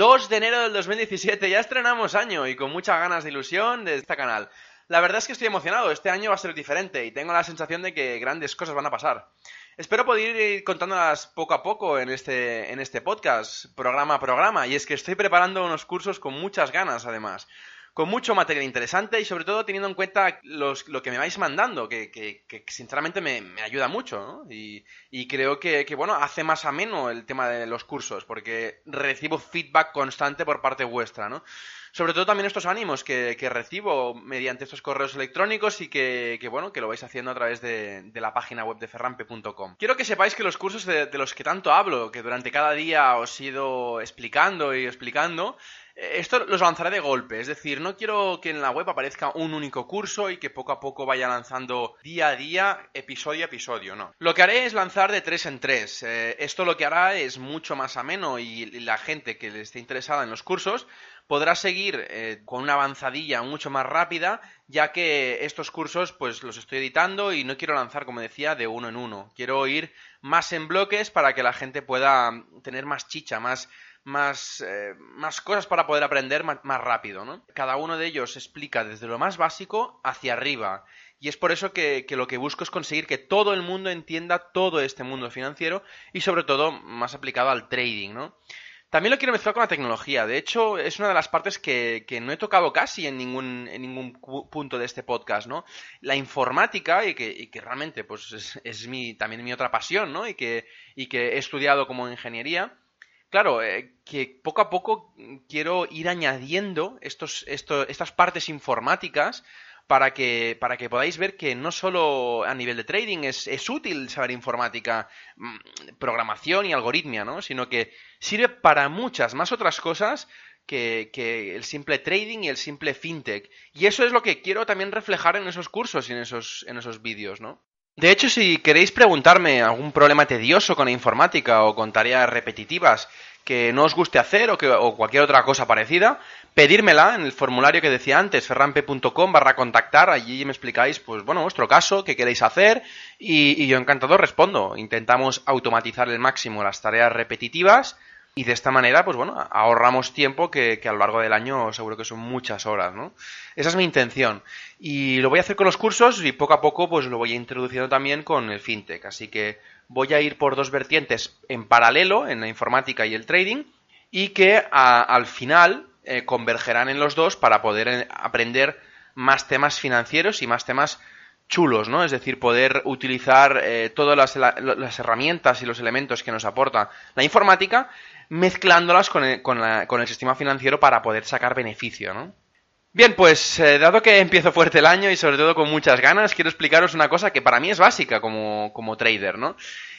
2 de enero del 2017, ya estrenamos año y con muchas ganas de ilusión de este canal. La verdad es que estoy emocionado, este año va a ser diferente y tengo la sensación de que grandes cosas van a pasar. Espero poder ir contándolas poco a poco en este, en este podcast, programa a programa, y es que estoy preparando unos cursos con muchas ganas además con mucho material interesante y sobre todo teniendo en cuenta los, lo que me vais mandando, que, sinceramente me, ayuda mucho, ¿no? Y, y creo que, que, bueno, hace más ameno el tema de los cursos, porque recibo feedback constante por parte vuestra, ¿no? Sobre todo también estos ánimos que, que recibo mediante estos correos electrónicos y que, que, bueno, que lo vais haciendo a través de, de la página web de ferrampe.com. Quiero que sepáis que los cursos de, los que tanto hablo, que durante cada día os he ido explicando y explicando, esto los lanzaré de golpe, es decir, no quiero que en la web aparezca un único curso y que poco a poco vaya lanzando día a día, episodio a episodio, no. Lo que haré es lanzar de tres en tres. Eh, esto lo que hará es mucho más ameno y la gente que esté interesada en los cursos podrá seguir eh, con una avanzadilla mucho más rápida, ya que estos cursos pues los estoy editando y no quiero lanzar, como decía, de uno en uno. Quiero ir más en bloques para que la gente pueda tener más chicha, más más, eh, más cosas para poder aprender más, más, rápido, ¿no? Cada uno de ellos explica desde lo más básico hacia arriba. Y es por eso que, que, lo que busco es conseguir que todo el mundo entienda todo este mundo financiero y sobre todo más aplicado al trading, ¿no? También lo quiero mezclar con la tecnología. De hecho, es una de las partes que, que no he tocado casi en ningún, en ningún punto de este podcast, ¿no? La informática, y que, y que realmente pues es, es mi, también mi otra pasión, ¿no? Y que, y que he estudiado como ingeniería Claro, eh, que poco a poco quiero ir añadiendo estos, esto, estas partes informáticas para que, para que podáis ver que no solo a nivel de trading es, es útil saber informática, mm, programación y algoritmia, ¿no? Sino que sirve para muchas más otras cosas que, que, el simple trading y el simple fintech. Y eso es lo que quiero también reflejar en esos cursos y en esos, en esos vídeos, ¿no? De hecho, si queréis preguntarme algún problema tedioso con la informática o con tareas repetitivas que no os guste hacer o, que, o cualquier otra cosa parecida, pedírmela en el formulario que decía antes, ferrampe.com barra contactar, allí me explicáis, pues bueno, vuestro caso, qué queréis hacer y, yo encantado respondo. Intentamos automatizar el máximo las tareas repetitivas y de esta manera, pues bueno, ahorramos tiempo que, a lo largo del año seguro que son muchas horas, ¿no? Esa es mi intención. Y lo voy a hacer con los cursos y poco a poco pues lo voy introduciendo también con el fintech. Así que voy a ir por dos vertientes en paralelo, en la informática y el trading, y que a, al final eh, convergerán en los dos para poder eh, aprender más temas financieros y más temas chulos, ¿no? Es decir, poder utilizar eh, todas las, herramientas y los elementos que nos aporta la informática mezclándolas con el, con, la, con el sistema financiero para poder sacar beneficio, ¿no? Bien, pues dado que empiezo fuerte el año y sobre todo con muchas ganas, quiero explicaros una cosa que para mí es básica como, como trader, ¿no?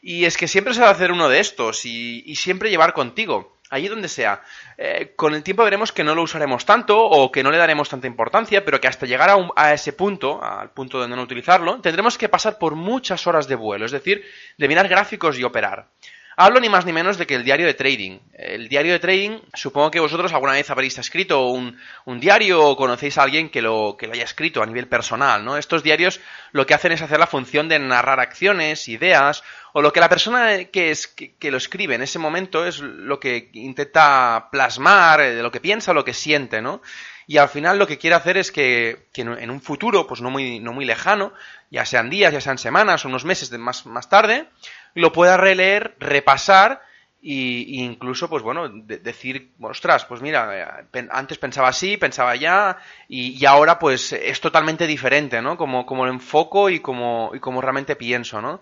Y es que siempre se va a hacer uno de estos y, y siempre llevar contigo, allí donde sea. Eh, con el tiempo veremos que no lo usaremos tanto o que no le daremos tanta importancia, pero que hasta llegar a, un, a ese punto, al punto de no utilizarlo, tendremos que pasar por muchas horas de vuelo, es decir, de mirar gráficos y operar. Hablo ni más ni menos de que el diario de trading. El diario de trading, supongo que vosotros alguna vez habréis escrito un, un, diario o conocéis a alguien que lo, que lo haya escrito a nivel personal, ¿no? Estos diarios lo que hacen es hacer la función de narrar acciones, ideas, o lo que la persona que, es, que, lo escribe en ese momento es lo que intenta plasmar, de eh, lo que piensa lo que siente, ¿no? y al final lo que quiere hacer es que, que, en un futuro, pues no muy, no muy lejano, ya sean días, ya sean semanas o unos meses de más, más tarde, lo pueda releer, repasar y, y incluso, pues bueno, de, decir, ostras, pues mira, antes pensaba así, pensaba ya, y, y, ahora pues es totalmente diferente, ¿no? Como, como lo enfoco y como, y como realmente pienso, ¿no?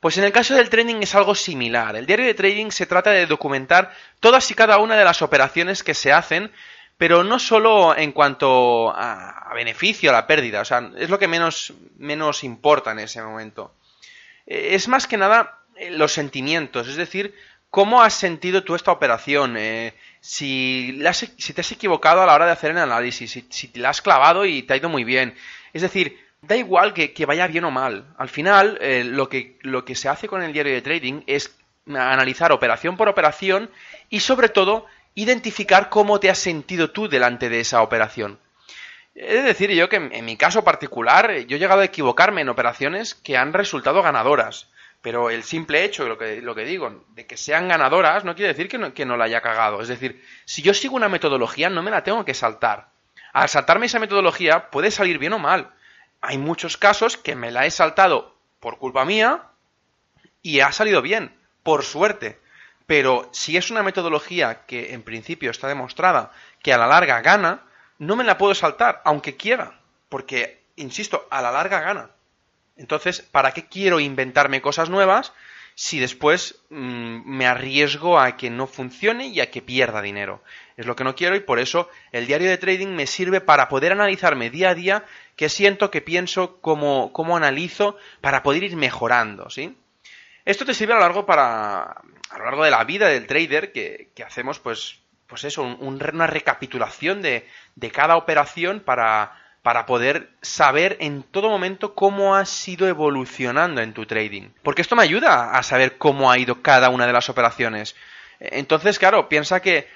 Pues en el caso del trading es algo similar. El diario de trading se trata de documentar todas y cada una de las operaciones que se hacen, pero no solo en cuanto a, a beneficio, a la pérdida, o sea, es lo que menos, menos importa en ese momento. Eh, es más que nada eh, los sentimientos, es decir, cómo has sentido tú esta operación, eh, si, si te has equivocado a la hora de hacer el análisis, si, si te la has clavado y te ha ido muy bien. Es decir, da igual que, vaya bien o mal. Al final, eh, lo, que, lo que se hace con el diario de trading es analizar operación por operación y sobre todo identificar cómo te has sentido tú delante de esa operación. He de decir yo que en, mi caso particular yo he llegado a equivocarme en operaciones que han resultado ganadoras. Pero el simple hecho, lo que, lo que digo, de que sean ganadoras no quiere decir que no, que no la haya cagado. Es decir, si yo sigo una metodología no me la tengo que saltar. Al saltarme esa metodología puede salir bien o mal. Hay muchos casos que me la he saltado por culpa mía y ha salido bien, por suerte. Pero si es una metodología que en principio está demostrada que a la larga gana, no me la puedo saltar, aunque quiera, porque, insisto, a la larga gana. Entonces, ¿para qué quiero inventarme cosas nuevas si después mm, me arriesgo a que no funcione y a que pierda dinero? Es lo que no quiero y por eso el diario de trading me sirve para poder analizarme día a día qué siento, qué pienso, cómo, cómo analizo, para poder ir mejorando, ¿sí? Esto te sirve a lo largo para a lo largo de la vida del trader que, que hacemos pues pues eso, una recapitulación de, de cada operación para, poder saber en todo momento cómo has ido evolucionando en tu trading. Porque esto me ayuda a saber cómo ha ido cada una de las operaciones. Entonces, claro, piensa que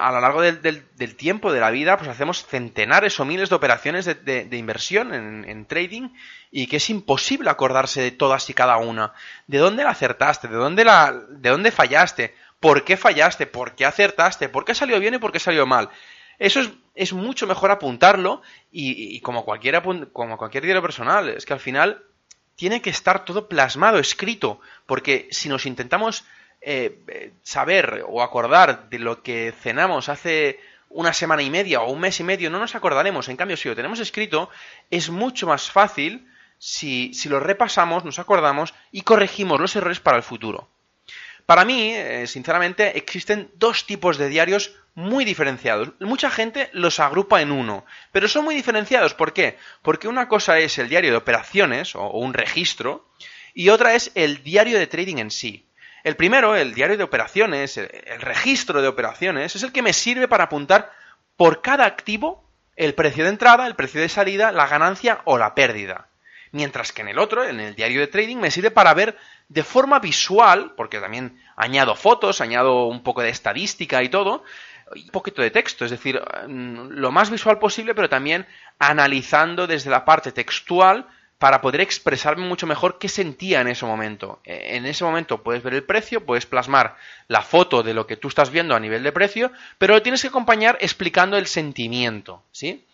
a lo largo del, tiempo de la vida, pues hacemos centenares o miles de operaciones de, inversión en, en, trading y que es imposible acordarse de todas y cada una. ¿De dónde la acertaste? ¿De dónde, la, de dónde fallaste? ¿Por qué fallaste? ¿Por qué acertaste? ¿Por qué salió bien y por qué salió mal? Eso es, es mucho mejor apuntarlo y, como, cualquier como cualquier diario personal, es que al final tiene que estar todo plasmado, escrito, porque si nos intentamos eh, saber o acordar de lo que cenamos hace una semana y media o un mes y medio, no nos acordaremos. En cambio, si lo tenemos escrito, es mucho más fácil si, si lo repasamos, nos acordamos y corregimos los errores para el futuro. Para mí, eh, sinceramente, existen dos tipos de diarios muy diferenciados. Mucha gente los agrupa en uno, pero son muy diferenciados. ¿Por qué? Porque una cosa es el diario de operaciones o un registro y otra es el diario de trading en sí. El primero, el diario de operaciones, el, registro de operaciones, es el que me sirve para apuntar por cada activo el precio de entrada, el precio de salida, la ganancia o la pérdida. Mientras que en el otro, en el diario de trading, me sirve para ver de forma visual, porque también añado fotos, añado un poco de estadística y todo, un poquito de texto, es decir, mm, lo más visual posible, pero también analizando desde la parte textual para poder expresarme mucho mejor qué sentía en ese momento. E, en ese momento puedes ver el precio, puedes plasmar la foto de lo que tú estás viendo a nivel de precio, pero lo tienes que acompañar explicando el sentimiento, ¿sí?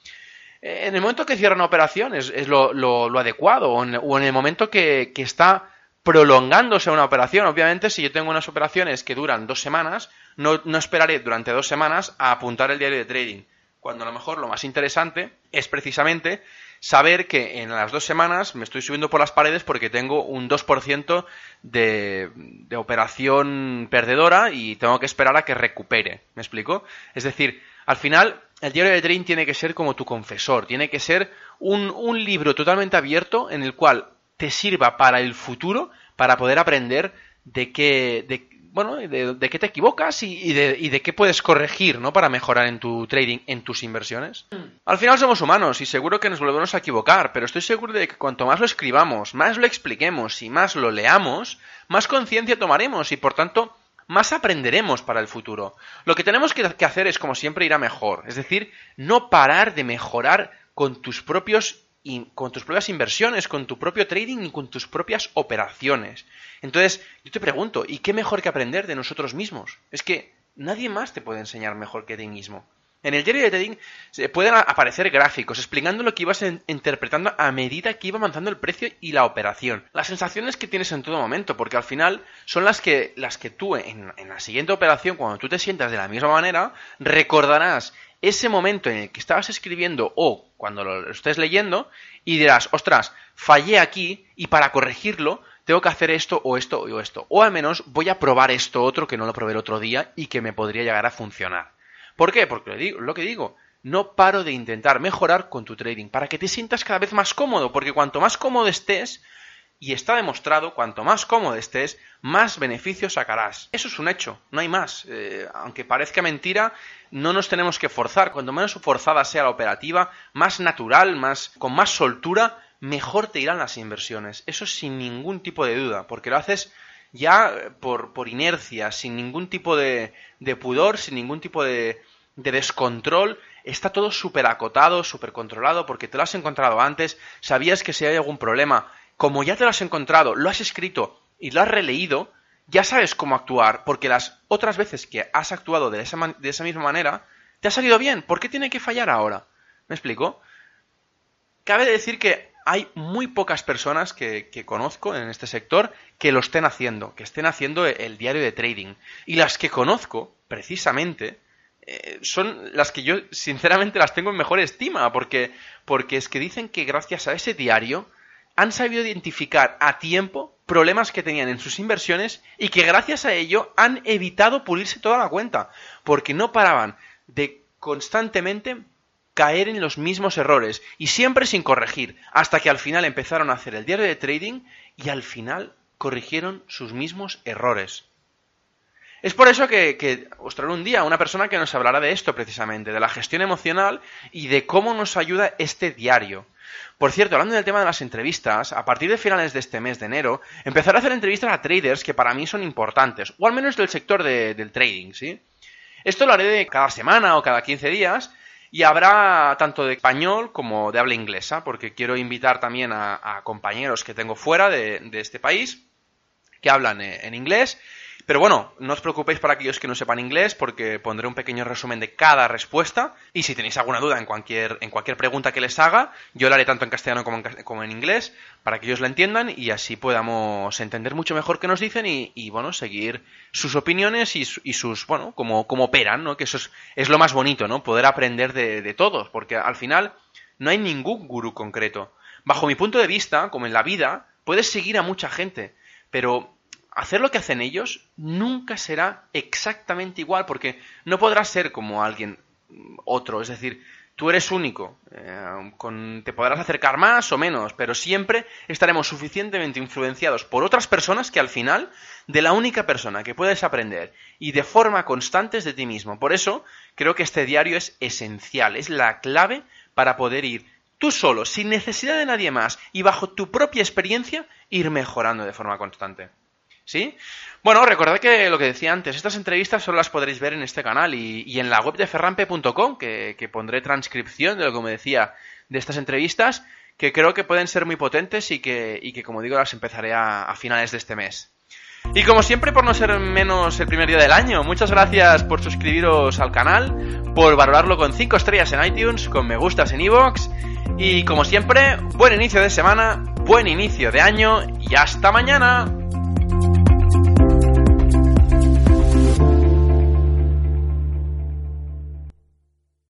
En el momento que cierra una operación es, lo, adecuado, o en, el momento que, está prolongándose una operación. Obviamente, si yo tengo unas operaciones que duran dos semanas, no, no esperaré durante dos semanas a apuntar el diario de trading. Cuando a lo mejor lo más interesante es precisamente saber que en las dos semanas me estoy subiendo por las paredes porque tengo un 2% de, de operación perdedora y tengo que esperar a que recupere. ¿Me explico? Es decir, al final el diario de trading tiene que ser como tu confesor, tiene que ser un, libro totalmente abierto en el cual te sirva para el futuro, para poder aprender de qué, de, bueno, de, qué te equivocas y, de, qué puedes corregir, ¿no? Para mejorar en tu trading, en tus inversiones. Al final somos humanos y seguro que nos volvemos a equivocar, pero estoy seguro de que cuanto más lo escribamos, más lo expliquemos y más lo leamos, más conciencia tomaremos y por tanto más aprenderemos para el futuro. Lo que tenemos que hacer es, como siempre, ir a mejor, es decir, no parar de mejorar con tus propios con tus propias inversiones, con tu propio trading y con tus propias operaciones. Entonces, yo te pregunto, ¿y qué mejor que aprender de nosotros mismos? Es que nadie más te puede enseñar mejor que ti mismo. En el diario de trading se pueden aparecer gráficos explicando lo que ibas interpretando a medida que iba avanzando el precio y la operación. Las sensaciones que tienes en todo momento, porque al final son las que, las que tú en, en la siguiente operación, cuando tú te sientas de la misma manera, recordarás ese momento en el que estabas escribiendo o cuando lo estés leyendo y dirás, ostras, fallé aquí y para corregirlo tengo que hacer esto o esto o esto. O al menos voy a probar esto otro que no lo probé el otro día y que me podría llegar a funcionar. ¿Por qué? Porque lo que digo, no paro de intentar mejorar con tu trading para que te sientas cada vez más cómodo, porque cuanto más cómodo estés, Y está demostrado, cuanto más cómodo estés, más beneficios sacarás. Eso es un hecho, no hay más. Eh, aunque parezca mentira, no nos tenemos que forzar. Cuanto menos forzada sea la operativa, más natural, más, con más soltura, mejor te irán las inversiones. Eso sin ningún tipo de duda, porque lo haces ya por, por inercia, sin ningún tipo de, de pudor, sin ningún tipo de, de descontrol, está todo súper acotado, súper controlado, porque te lo has encontrado antes, sabías que si hay algún problema, como ya te lo has encontrado, lo has escrito y lo has releído, ya sabes cómo actuar, porque las otras veces que has actuado de esa, de esa misma manera, te ha salido bien. ¿Por qué tiene que fallar ahora? ¿Me explico? Cabe decir que hay muy pocas personas que, que, conozco en este sector que lo estén haciendo, que estén haciendo el diario de trading. Y las que conozco, precisamente, eh, son las que yo sinceramente las tengo en mejor estima, porque, porque es que dicen que gracias a ese diario han sabido identificar a tiempo problemas que tenían en sus inversiones y que gracias a ello han evitado pulirse toda la cuenta, porque no paraban de constantemente caer en los mismos errores y siempre sin corregir, hasta que al final empezaron a hacer el diario de trading y al final corrigieron sus mismos errores. Es por eso que, que os traeré un día una persona que nos hablará de esto precisamente, de la gestión emocional y de cómo nos ayuda este diario. Por cierto, hablando del tema de las entrevistas, a partir de finales de este mes de enero, empezaré a hacer entrevistas a traders que para mí son importantes, o al menos del sector del trading, ¿sí? Esto lo haré de cada semana o cada 15 días, y habrá tanto de español como de habla inglesa, porque quiero invitar también a, compañeros que tengo fuera de, de este país que hablan eh, en inglés pero bueno, no os preocupéis para aquellos que no sepan inglés, porque pondré un pequeño resumen de cada respuesta. Y si tenéis alguna duda en cualquier, en cualquier pregunta que les haga, yo la haré tanto en castellano como en, como en inglés, para que ellos la entiendan y así podamos entender mucho mejor qué nos dicen y, bueno, seguir sus opiniones y, sus, bueno, como operan, ¿no? Que eso es, lo más bonito, ¿no? Poder aprender de, de todos, porque al final no hay ningún gurú concreto. Bajo mi punto de vista, como en la vida, puedes seguir a mucha gente, pero hacer lo que hacen ellos nunca será exactamente igual, porque no podrás ser como alguien otro, es decir, tú eres único, eh, te podrás acercar más o menos, pero siempre estaremos suficientemente influenciados por otras personas que al final, de la única persona que puedes aprender y de forma constante es de ti mismo. Por eso, creo que este diario es esencial, es la clave para poder ir tú solo, sin necesidad de nadie más y bajo tu propia experiencia, ir mejorando de forma constante. ¿Sí? Bueno, recordad que lo que decía antes, estas entrevistas solo las podréis ver en este canal y, en la web de ferrampe.com, que, pondré transcripción de lo que me decía de estas entrevistas, que creo que pueden ser muy potentes y que, y que como digo, las empezaré a, finales de este mes. Y como siempre, por no ser menos el primer día del año, muchas gracias por suscribiros al canal, por valorarlo con 5 estrellas en iTunes, con me gustas en iVoox, y como siempre, buen inicio de semana, buen inicio de año y hasta mañana. Bye.